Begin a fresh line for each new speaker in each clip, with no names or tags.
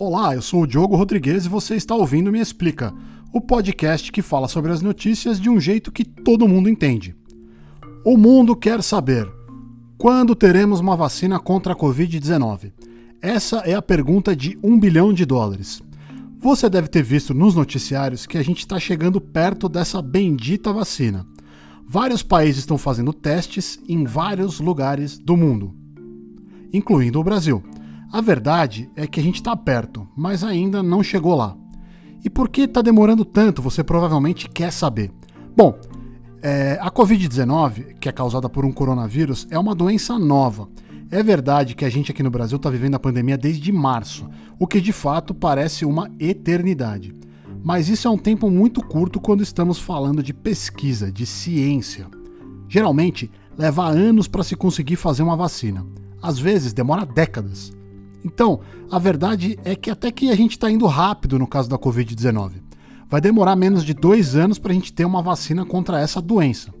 Olá, eu sou o Diogo Rodrigues e você está ouvindo Me Explica, o podcast que fala sobre as notícias de um jeito que todo mundo entende. O mundo quer saber quando teremos uma vacina contra a Covid-19? Essa é a pergunta de um bilhão de dólares. Você deve ter visto nos noticiários que a gente está chegando perto dessa bendita vacina. Vários países estão fazendo testes em vários lugares do mundo, incluindo o Brasil. A verdade é que a gente está perto, mas ainda não chegou lá. E por que está demorando tanto? Você provavelmente quer saber. Bom, é, a Covid-19, que é causada por um coronavírus, é uma doença nova. É verdade que a gente aqui no Brasil está vivendo a pandemia desde março, o que de fato parece uma eternidade. Mas isso é um tempo muito curto quando estamos falando de pesquisa, de ciência. Geralmente, leva anos para se conseguir fazer uma vacina. Às vezes, demora décadas. Então, a verdade é que até que a gente está indo rápido no caso da Covid-19. Vai demorar menos de dois anos para a gente ter uma vacina contra essa doença.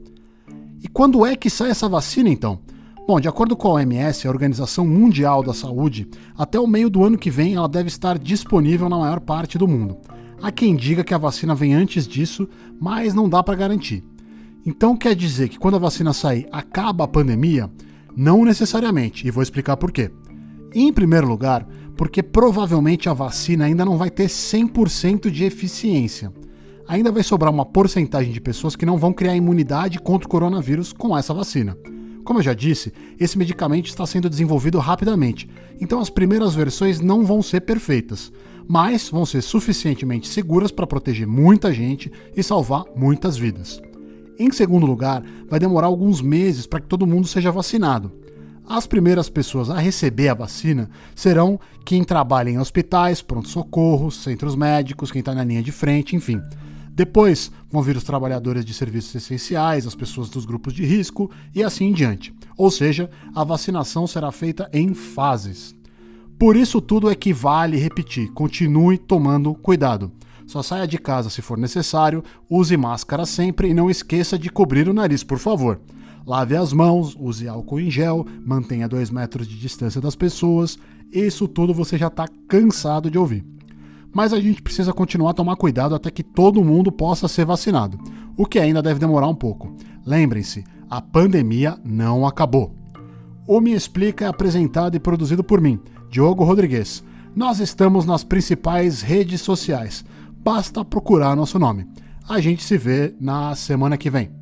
E quando é que sai essa vacina, então? Bom, de acordo com a OMS, a Organização Mundial da Saúde, até o meio do ano que vem ela deve estar disponível na maior parte do mundo. Há quem diga que a vacina vem antes disso, mas não dá para garantir. Então quer dizer que quando a vacina sair, acaba a pandemia? Não necessariamente, e vou explicar por quê. Em primeiro lugar, porque provavelmente a vacina ainda não vai ter 100% de eficiência. Ainda vai sobrar uma porcentagem de pessoas que não vão criar imunidade contra o coronavírus com essa vacina. Como eu já disse, esse medicamento está sendo desenvolvido rapidamente, então as primeiras versões não vão ser perfeitas, mas vão ser suficientemente seguras para proteger muita gente e salvar muitas vidas. Em segundo lugar, vai demorar alguns meses para que todo mundo seja vacinado. As primeiras pessoas a receber a vacina serão quem trabalha em hospitais, pronto-socorro, centros médicos, quem está na linha de frente, enfim. Depois vão vir os trabalhadores de serviços essenciais, as pessoas dos grupos de risco e assim em diante. Ou seja, a vacinação será feita em fases. Por isso tudo equivale repetir: continue tomando cuidado. Só saia de casa se for necessário, use máscara sempre e não esqueça de cobrir o nariz, por favor. Lave as mãos, use álcool em gel, mantenha 2 metros de distância das pessoas. Isso tudo você já está cansado de ouvir. Mas a gente precisa continuar a tomar cuidado até que todo mundo possa ser vacinado, o que ainda deve demorar um pouco. Lembrem-se, a pandemia não acabou. O Me Explica é apresentado e produzido por mim, Diogo Rodrigues. Nós estamos nas principais redes sociais. Basta procurar nosso nome. A gente se vê na semana que vem.